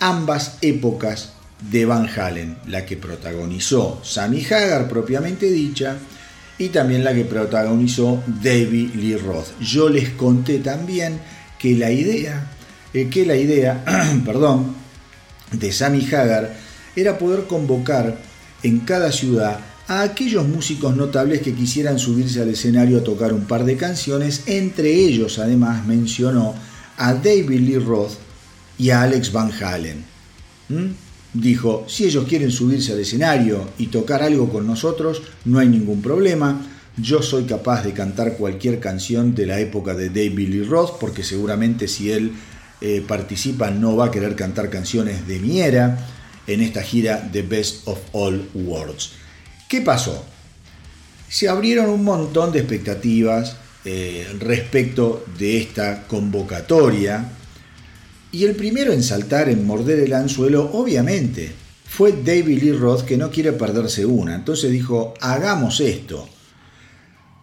ambas épocas de Van Halen, la que protagonizó Sammy Hagar propiamente dicha y también la que protagonizó David Lee Roth. Yo les conté también que la idea, eh, que la idea, perdón, de Sammy Hagar era poder convocar en cada ciudad a aquellos músicos notables que quisieran subirse al escenario a tocar un par de canciones, entre ellos además mencionó a David Lee Roth y a Alex Van Halen. ¿Mm? Dijo, si ellos quieren subirse al escenario y tocar algo con nosotros, no hay ningún problema. Yo soy capaz de cantar cualquier canción de la época de David Lee Roth, porque seguramente si él eh, participa no va a querer cantar canciones de mi era en esta gira de Best of All Worlds. ¿Qué pasó? Se abrieron un montón de expectativas eh, respecto de esta convocatoria y el primero en saltar, en morder el anzuelo, obviamente, fue David Lee Roth que no quiere perderse una. Entonces dijo, hagamos esto.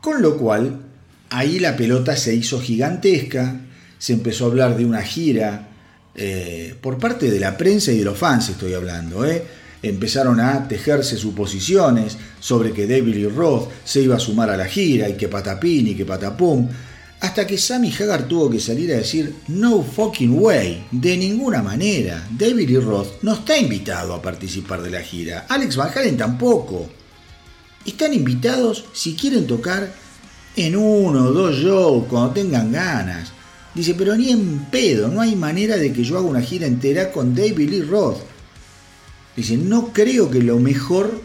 Con lo cual, ahí la pelota se hizo gigantesca, se empezó a hablar de una gira eh, por parte de la prensa y de los fans, estoy hablando, ¿eh? Empezaron a tejerse suposiciones sobre que David Lee Roth se iba a sumar a la gira y que patapín y que patapum, hasta que Sammy Hagar tuvo que salir a decir no fucking way, de ninguna manera, David Lee Roth no está invitado a participar de la gira, Alex Van Halen tampoco. Están invitados si quieren tocar en uno o dos shows cuando tengan ganas. Dice, pero ni en pedo, no hay manera de que yo haga una gira entera con David Lee Roth. Dice, no creo que lo mejor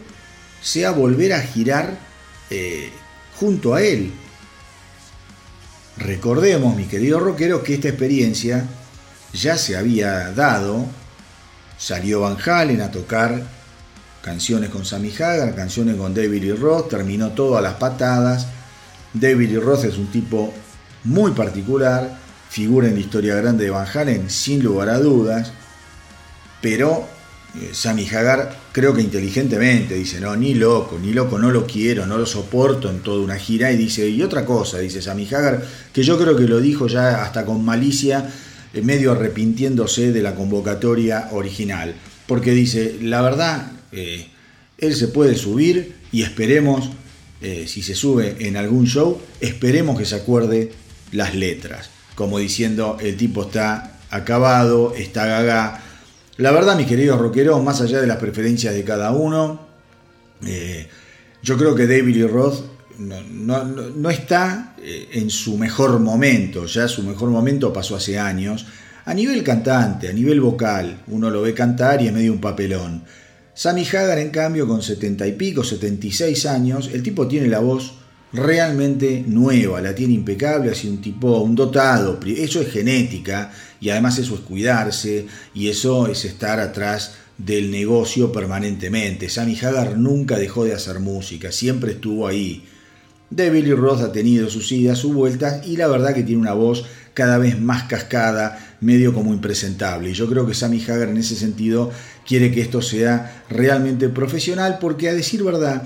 sea volver a girar eh, junto a él. Recordemos, mi querido rockero, que esta experiencia ya se había dado. Salió Van Halen a tocar canciones con Sammy Hagar, canciones con David Lee Roth, terminó todo a las patadas. David Lee Roth es un tipo muy particular, figura en la historia grande de Van Halen sin lugar a dudas, pero eh, Sammy Hagar, creo que inteligentemente, dice, no, ni loco, ni loco, no lo quiero, no lo soporto en toda una gira. Y dice, y otra cosa, dice Sammy Hagar, que yo creo que lo dijo ya hasta con malicia, eh, medio arrepintiéndose de la convocatoria original. Porque dice, la verdad, eh, él se puede subir y esperemos, si se sube en algún show, esperemos que se acuerde las letras. Como diciendo, el tipo está acabado, está gaga. La verdad, mis queridos rockeros, más allá de las preferencias de cada uno, eh, yo creo que David Lee Roth no- no está eh, en su mejor momento, ya su mejor momento pasó hace años. A nivel cantante, a nivel vocal, uno lo ve cantar y es medio un papelón. Sammy Hagar, en cambio, con 70 y pico, 76 años, el tipo tiene la voz realmente nueva, la tiene impecable, así un tipo, un dotado, eso es genética y además eso es cuidarse y eso es estar atrás del negocio permanentemente. Sammy Hagar nunca dejó de hacer música, siempre estuvo ahí. David Lee Roth ha tenido sus idas, sus vueltas y la verdad que tiene una voz cada vez más cascada, medio como impresentable. Y yo creo que Sammy Hagar en ese sentido quiere que esto sea realmente profesional porque a decir verdad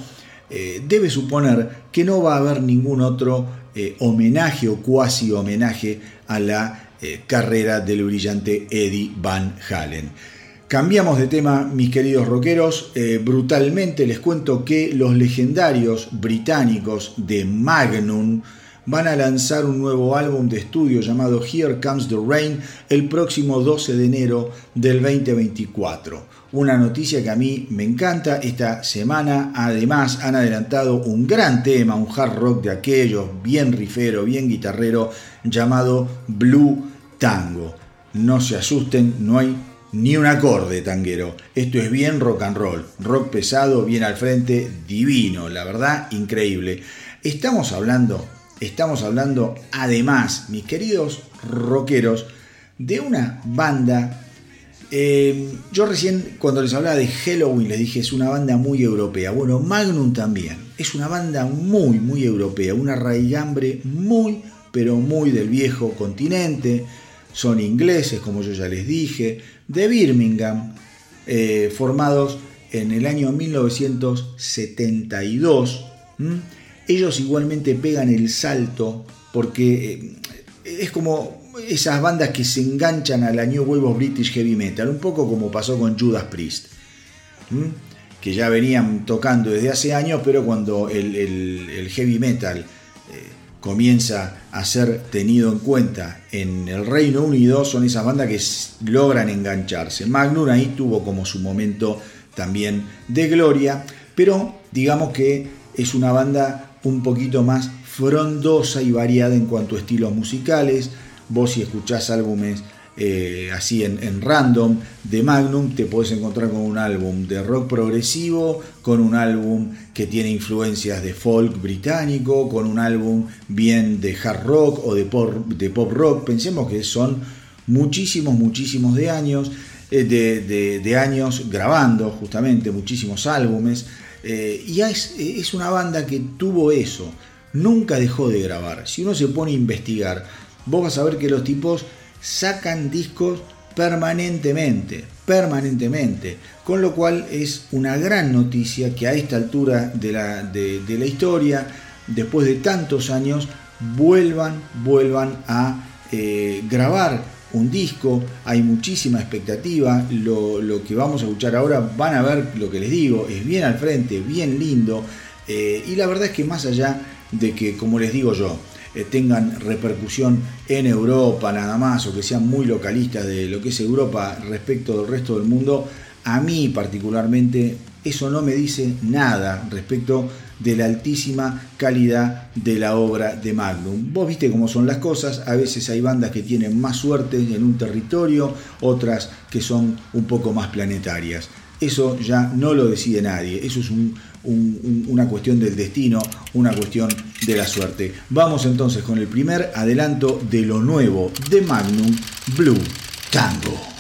eh, debe suponer que no va a haber ningún otro eh, homenaje o cuasi homenaje a la eh, carrera del brillante Eddie Van Halen. Cambiamos de tema, mis queridos rockeros. Brutalmente les cuento que los legendarios británicos de Magnum van a lanzar un nuevo álbum de estudio llamado Here Comes the Rain el próximo 12 de enero del 2024. Una noticia que a mí me encanta. Esta semana además han adelantado un gran tema, un hard rock de aquellos, bien rifero, bien guitarrero, llamado Blue Tango. No se asusten, no hay ni un acorde tanguero. Esto es bien rock and roll, rock pesado, bien al frente, divino, la verdad, increíble. Estamos hablando, estamos hablando además, mis queridos rockeros, de una banda. Eh, yo recién cuando les hablaba de Halloween les dije es una banda muy europea. Bueno, Magnum también. Es una banda muy, muy europea. Una raigambre muy, pero muy del viejo continente. Son ingleses, como yo ya les dije, de Birmingham, eh, formados en el año 1972. ¿m? Ellos igualmente pegan el salto porque eh, es como esas bandas que se enganchan a la New Wave British Heavy Metal, un poco como pasó con Judas Priest, que ya venían tocando desde hace años, pero cuando el, heavy metal eh, comienza a ser tenido en cuenta en el Reino Unido, son esas bandas que logran engancharse. Magnum ahí tuvo como su momento también de gloria, pero digamos que es una banda un poquito más frondosa y variada en cuanto a estilos musicales. Vos si escuchás álbumes eh, así en, en random de Magnum, te podés encontrar con un álbum de rock progresivo, con un álbum que tiene influencias de folk británico, con un álbum bien de hard rock o de pop, de pop rock. Pensemos que son muchísimos, muchísimos de años, eh, de, de- años grabando justamente muchísimos álbumes. eh, y es, es una banda que tuvo eso, nunca dejó de grabar. Si uno se pone a investigar, vos vas a ver que los tipos sacan discos permanentemente, permanentemente. Con lo cual es una gran noticia que a esta altura de la, de, la historia, después de tantos años, vuelvan, vuelvan a eh, grabar un disco. Hay muchísima expectativa. Lo, que vamos a escuchar ahora, van a ver lo que les digo, es bien al frente, bien lindo. Eh, y la verdad es que más allá de que, como les digo yo, tengan repercusión en Europa nada más o que sean muy localistas de lo que es Europa respecto del resto del mundo, a mí particularmente eso no me dice nada respecto de la altísima calidad de la obra de Magnum. Vos viste cómo son las cosas, a veces hay bandas que tienen más suerte en un territorio, otras que son un poco más planetarias. Eso ya no lo decide nadie, eso es un- un- un- una cuestión del destino, una cuestión de la suerte. Vamos entonces con el primer adelanto de lo nuevo de Magnum Blue Tango.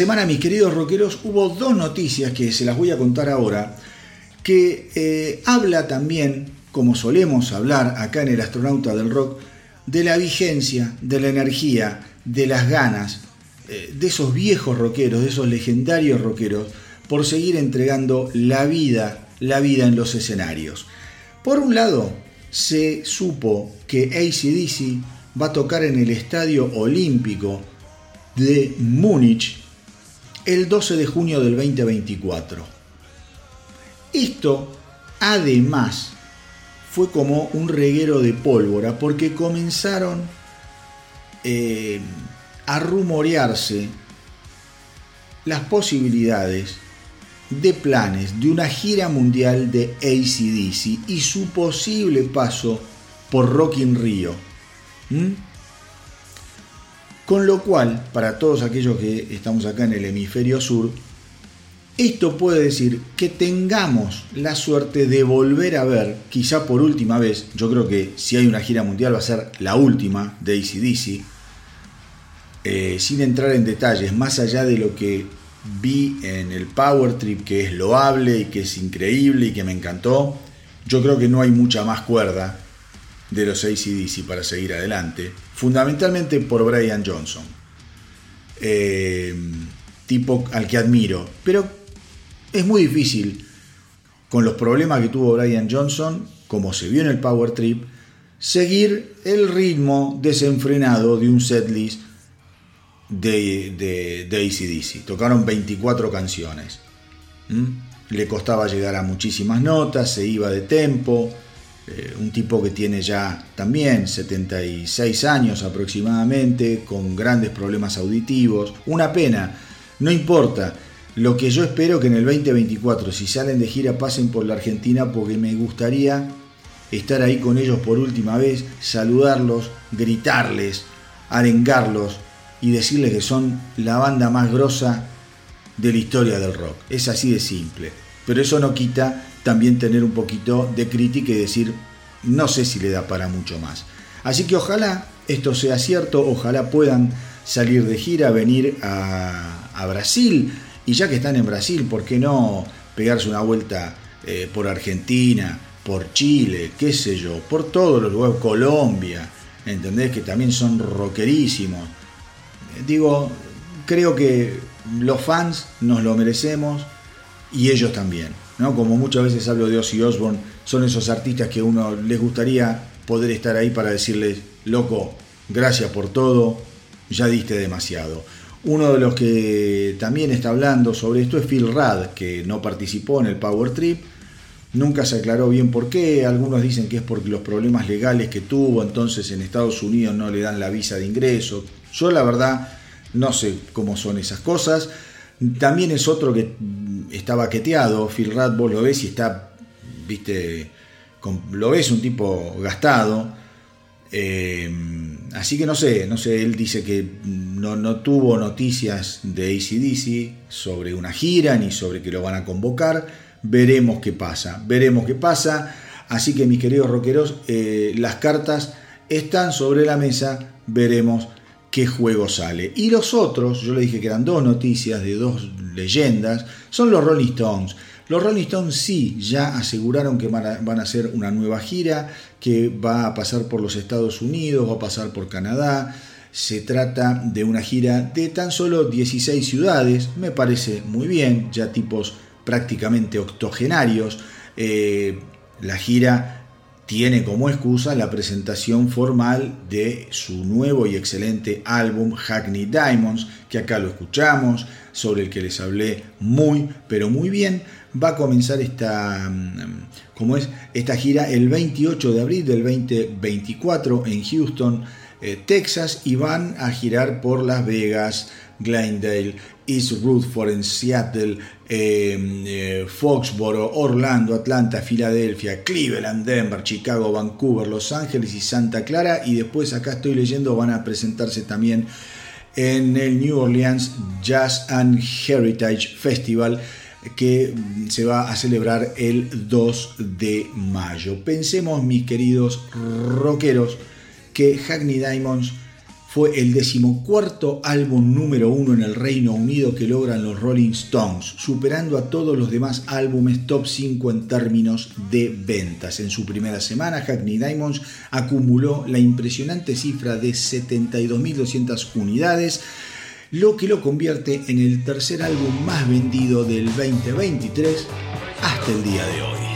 Semana, mis queridos rockeros, hubo dos noticias que se las voy a contar ahora, que eh, habla también, como solemos hablar acá en el astronauta del rock, de la vigencia, de la energía, de las ganas, eh, de esos viejos rockeros, de esos legendarios rockeros, por seguir entregando la vida, la vida en los escenarios. Por un lado, se supo que ACDC va a tocar en el Estadio Olímpico de Múnich el 12 de junio del 2024. Esto, además, fue como un reguero de pólvora porque comenzaron eh, a rumorearse las posibilidades de planes de una gira mundial de ACDC y su posible paso por Rock in Rio. Con lo cual, para todos aquellos que estamos acá en el hemisferio sur, esto puede decir que tengamos la suerte de volver a ver, quizá por última vez, yo creo que si hay una gira mundial va a ser la última de ACDC, eh, sin entrar en detalles, más allá de lo que vi en el Power Trip, que es loable y que es increíble y que me encantó, yo creo que no hay mucha más cuerda de los ACDC para seguir adelante, fundamentalmente por Brian Johnson, eh, tipo al que admiro, pero es muy difícil con los problemas que tuvo Brian Johnson, como se vio en el Power Trip, seguir el ritmo desenfrenado de un setlist de, de, de ACDC. Tocaron 24 canciones. Le costaba llegar a muchísimas notas, se iba de tempo. Eh, un tipo que tiene ya también 76 años aproximadamente, con grandes problemas auditivos. Una pena, no importa. Lo que yo espero que en el 2024, si salen de gira, pasen por la Argentina, porque me gustaría estar ahí con ellos por última vez, saludarlos, gritarles, arengarlos, y decirles que son la banda más grosa de la historia del rock. Es así de simple. Pero eso no quita también tener un poquito de crítica y decir, no sé si le da para mucho más. Así que ojalá esto sea cierto, ojalá puedan salir de gira, venir a, Brasil. Y ya que están en Brasil, ¿por qué no pegarse una vuelta eh, por Argentina, por Chile, qué sé yo, por todos los lugares, Colombia, ¿entendés? Que también son rockerísimos digo, creo que los fans nos lo merecemos y ellos también. ¿No? Como muchas veces hablo de Ozzy Osbourne, son esos artistas que uno les gustaría poder estar ahí para decirles, loco, gracias por todo, ya diste demasiado. Uno de los que también está hablando sobre esto es Phil Rudd, que no participó en el Power Trip. Nunca se aclaró bien por qué. Algunos dicen que es por los problemas legales que tuvo, entonces en Estados Unidos no le dan la visa de ingreso. Yo la verdad no sé cómo son esas cosas. También es otro que está baqueteado, Phil Rudd, vos lo ves y está, viste, lo ves un tipo gastado. Eh, así que no sé, no sé, él dice que no, no tuvo noticias de ACDC sobre una gira ni sobre que lo van a convocar. Veremos qué pasa, veremos qué pasa. Así que mis queridos rockeros, eh, las cartas están sobre la mesa, veremos qué juego sale. Y los otros, yo le dije que eran dos noticias de dos leyendas, son los Rolling Stones. Los Rolling Stones sí, ya aseguraron que van a, hacer una nueva gira, que va a pasar por los Estados Unidos, va a pasar por Canadá. Se trata de una gira de tan solo 16 ciudades, me parece muy bien, ya tipos prácticamente octogenarios. Eh, la gira tiene como excusa la presentación formal de su nuevo y excelente álbum Hackney Diamonds, que acá lo escuchamos, sobre el que les hablé muy, pero muy bien. Va a comenzar esta, mm, es, esta gira el 28 de abril del 2024 en Houston, eh, Texas, y van a girar por Las Vegas, Glendale, East Rutherford en Seattle, eh, eh, Foxboro, Orlando, Atlanta, Filadelfia, Cleveland, Denver, Chicago, Vancouver, Los Ángeles y Santa Clara. Y después acá estoy leyendo, van a presentarse también en el New Orleans Jazz and Heritage Festival que se va a celebrar el 2 de mayo. Pensemos, mis queridos rockeros, que Hackney Diamonds fue el decimocuarto álbum número uno en el Reino Unido que logran los Rolling Stones, superando a todos los demás álbumes top 5 en términos de ventas. En su primera semana, Hackney Diamonds acumuló la impresionante cifra de 72.200 unidades, lo que lo convierte en el tercer álbum más vendido del 2023 hasta el día de hoy.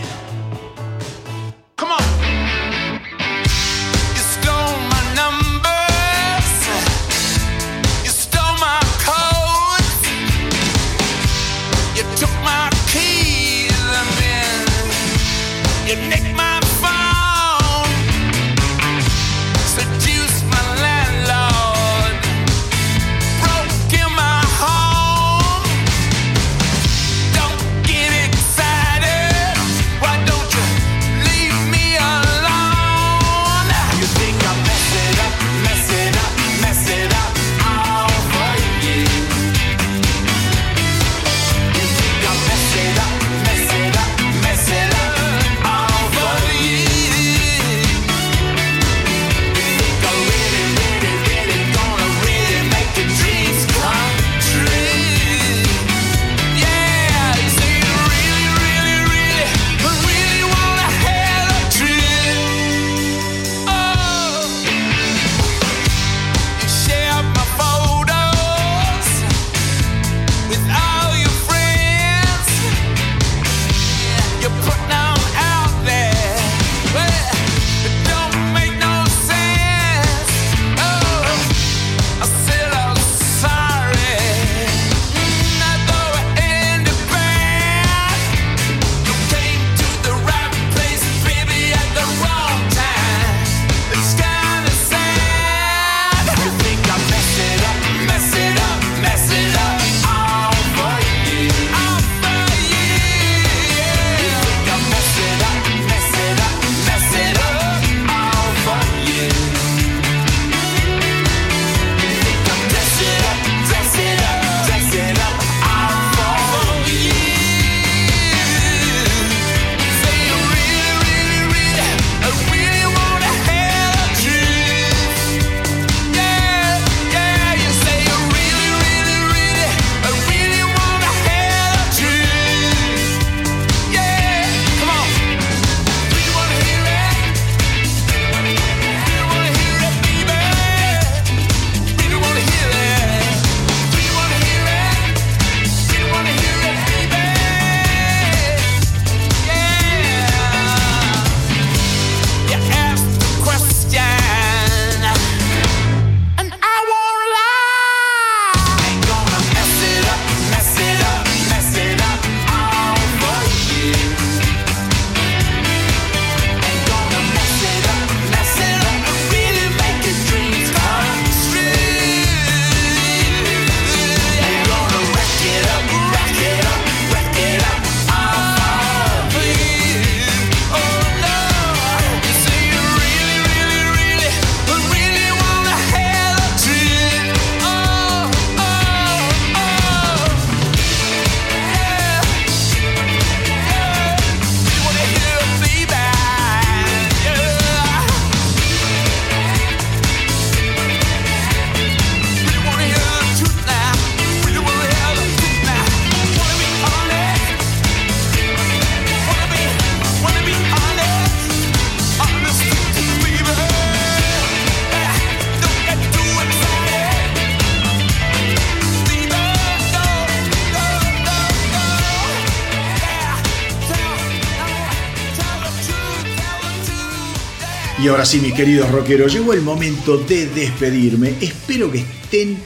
ahora sí, mis queridos rockeros, llegó el momento de despedirme. Espero que estén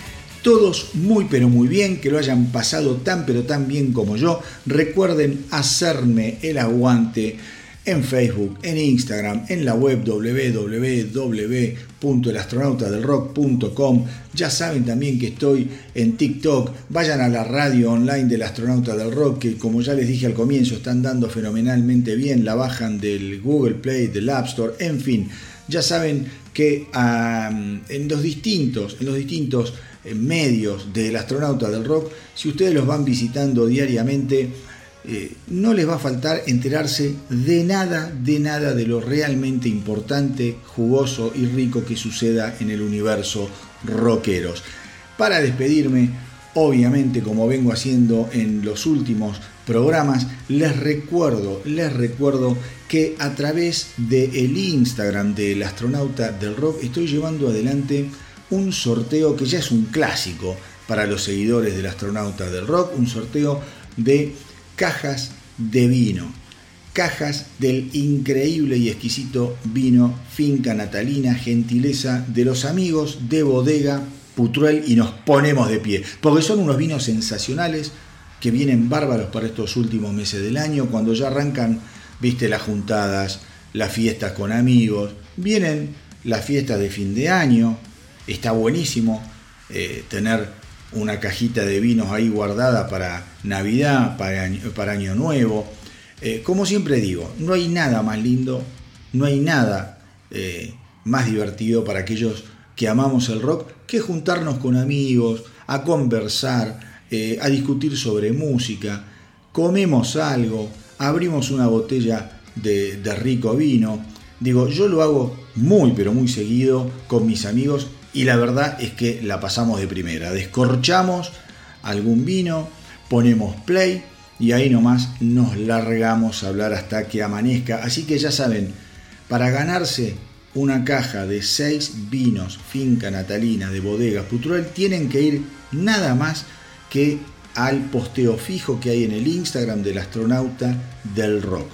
todos muy pero muy bien, que lo hayan pasado tan pero tan bien como yo. Recuerden hacerme el aguante en Facebook, en Instagram, en la web www.elastronautadelrock.com. Ya saben también que estoy en TikTok. Vayan a la radio online del Astronauta del Rock, que como ya les dije al comienzo, están dando fenomenalmente bien. La bajan del Google Play, del App Store, en fin. Ya saben que en los distintos, en los distintos eh, medios del astronauta del rock, si ustedes los van visitando diariamente, eh, no les va a faltar enterarse de nada, de nada de lo realmente importante, jugoso y rico que suceda en el universo rockeros. Para despedirme, obviamente como vengo haciendo en los últimos programas, les recuerdo, les recuerdo que a través del Instagram del astronauta del rock estoy llevando adelante un sorteo que ya es un clásico para los seguidores del astronauta del rock, un sorteo de cajas de vino, cajas del increíble y exquisito vino Finca Natalina, gentileza de los amigos de bodega Putruel y nos ponemos de pie, porque son unos vinos sensacionales que vienen bárbaros para estos últimos meses del año, cuando ya arrancan, viste, las juntadas, las fiestas con amigos, vienen las fiestas de fin de año, está buenísimo eh, tener una cajita de vinos ahí guardada para Navidad, para Año, para año Nuevo. Eh, como siempre digo, no hay nada más lindo, no hay nada eh, más divertido para aquellos que amamos el rock que juntarnos con amigos, a conversar, eh, a discutir sobre música, comemos algo, abrimos una botella de, de rico vino. Digo, yo lo hago muy pero muy seguido con mis amigos y la verdad es que la pasamos de primera. Descorchamos algún vino, ponemos play y ahí nomás nos largamos a hablar hasta que amanezca. Así que ya saben, para ganarse una caja de 6 vinos finca natalina de bodegas Putruel tienen que ir nada más que al posteo fijo que hay en el Instagram del astronauta del rock.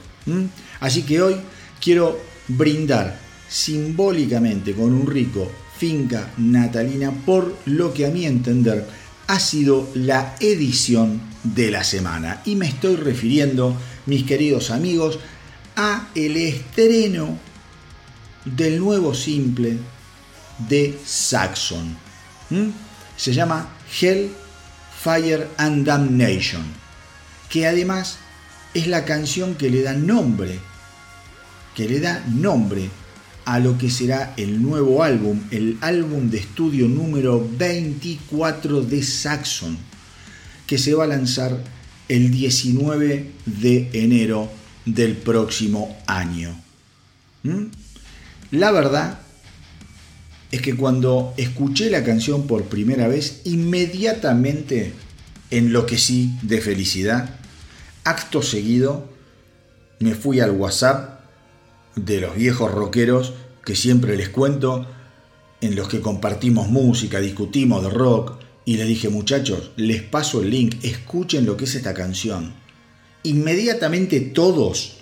Así que hoy quiero brindar simbólicamente con un rico finca natalina por lo que a mi entender ha sido la edición de la semana. Y me estoy refiriendo, mis queridos amigos, a el estreno del nuevo simple de Saxon. Se llama Hell, Fire and Damnation, que además es la canción que le da nombre, que le da nombre a lo que será el nuevo álbum, el álbum de estudio número 24 de Saxon, que se va a lanzar el 19 de enero del próximo año. ¿Mm? La verdad es que cuando escuché la canción por primera vez, inmediatamente enloquecí de felicidad. Acto seguido, me fui al WhatsApp de los viejos rockeros que siempre les cuento, en los que compartimos música, discutimos de rock, y le dije, muchachos, les paso el link, escuchen lo que es esta canción. Inmediatamente todos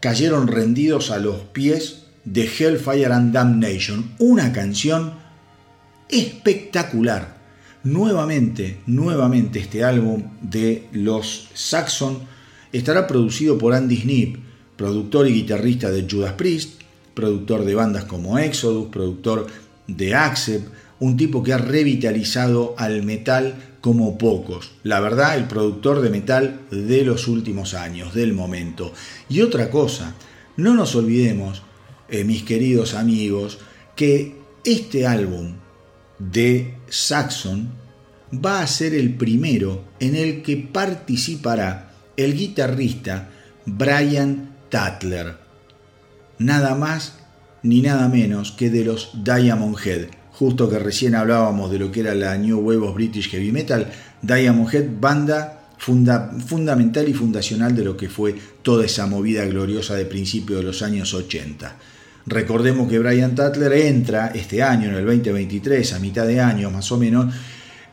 cayeron rendidos a los pies de Hellfire and Damnation, una canción espectacular. Nuevamente, nuevamente este álbum de los Saxon estará producido por Andy Snip, productor y guitarrista de Judas Priest, productor de bandas como Exodus, productor de Accept, un tipo que ha revitalizado al metal como pocos. La verdad, el productor de metal de los últimos años, del momento. Y otra cosa, no nos olvidemos eh, mis queridos amigos, que este álbum de Saxon va a ser el primero en el que participará el guitarrista Brian Tatler, nada más ni nada menos que de los Diamond Head. Justo que recién hablábamos de lo que era la New Wave British Heavy Metal, Diamond Head, banda funda, fundamental y fundacional de lo que fue toda esa movida gloriosa de principio de los años 80. Recordemos que Brian Tatler entra este año, en el 2023, a mitad de año más o menos,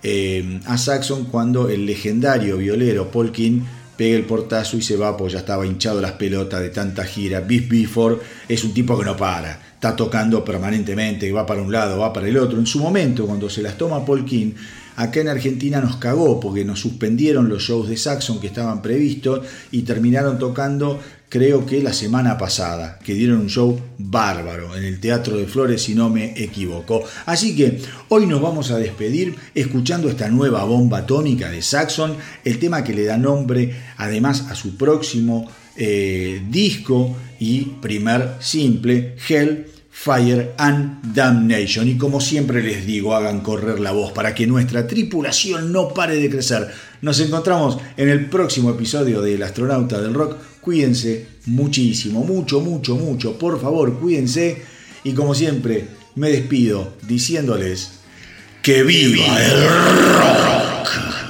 eh, a Saxon cuando el legendario violero Paul King pega el portazo y se va, pues ya estaba hinchado las pelotas de tanta gira. Biff Bifford es un tipo que no para, está tocando permanentemente, va para un lado, va para el otro. En su momento, cuando se las toma Paul King, acá en Argentina nos cagó porque nos suspendieron los shows de Saxon que estaban previstos y terminaron tocando creo que la semana pasada, que dieron un show bárbaro en el Teatro de Flores, si no me equivoco. Así que hoy nos vamos a despedir escuchando esta nueva bomba atómica de Saxon, el tema que le da nombre además a su próximo eh, disco y primer simple, Hell, Fire and Damnation. Y como siempre les digo, hagan correr la voz para que nuestra tripulación no pare de crecer. Nos encontramos en el próximo episodio del Astronauta del Rock. Cuídense muchísimo, mucho, mucho, mucho. Por favor, cuídense. Y como siempre, me despido diciéndoles que viva el rock.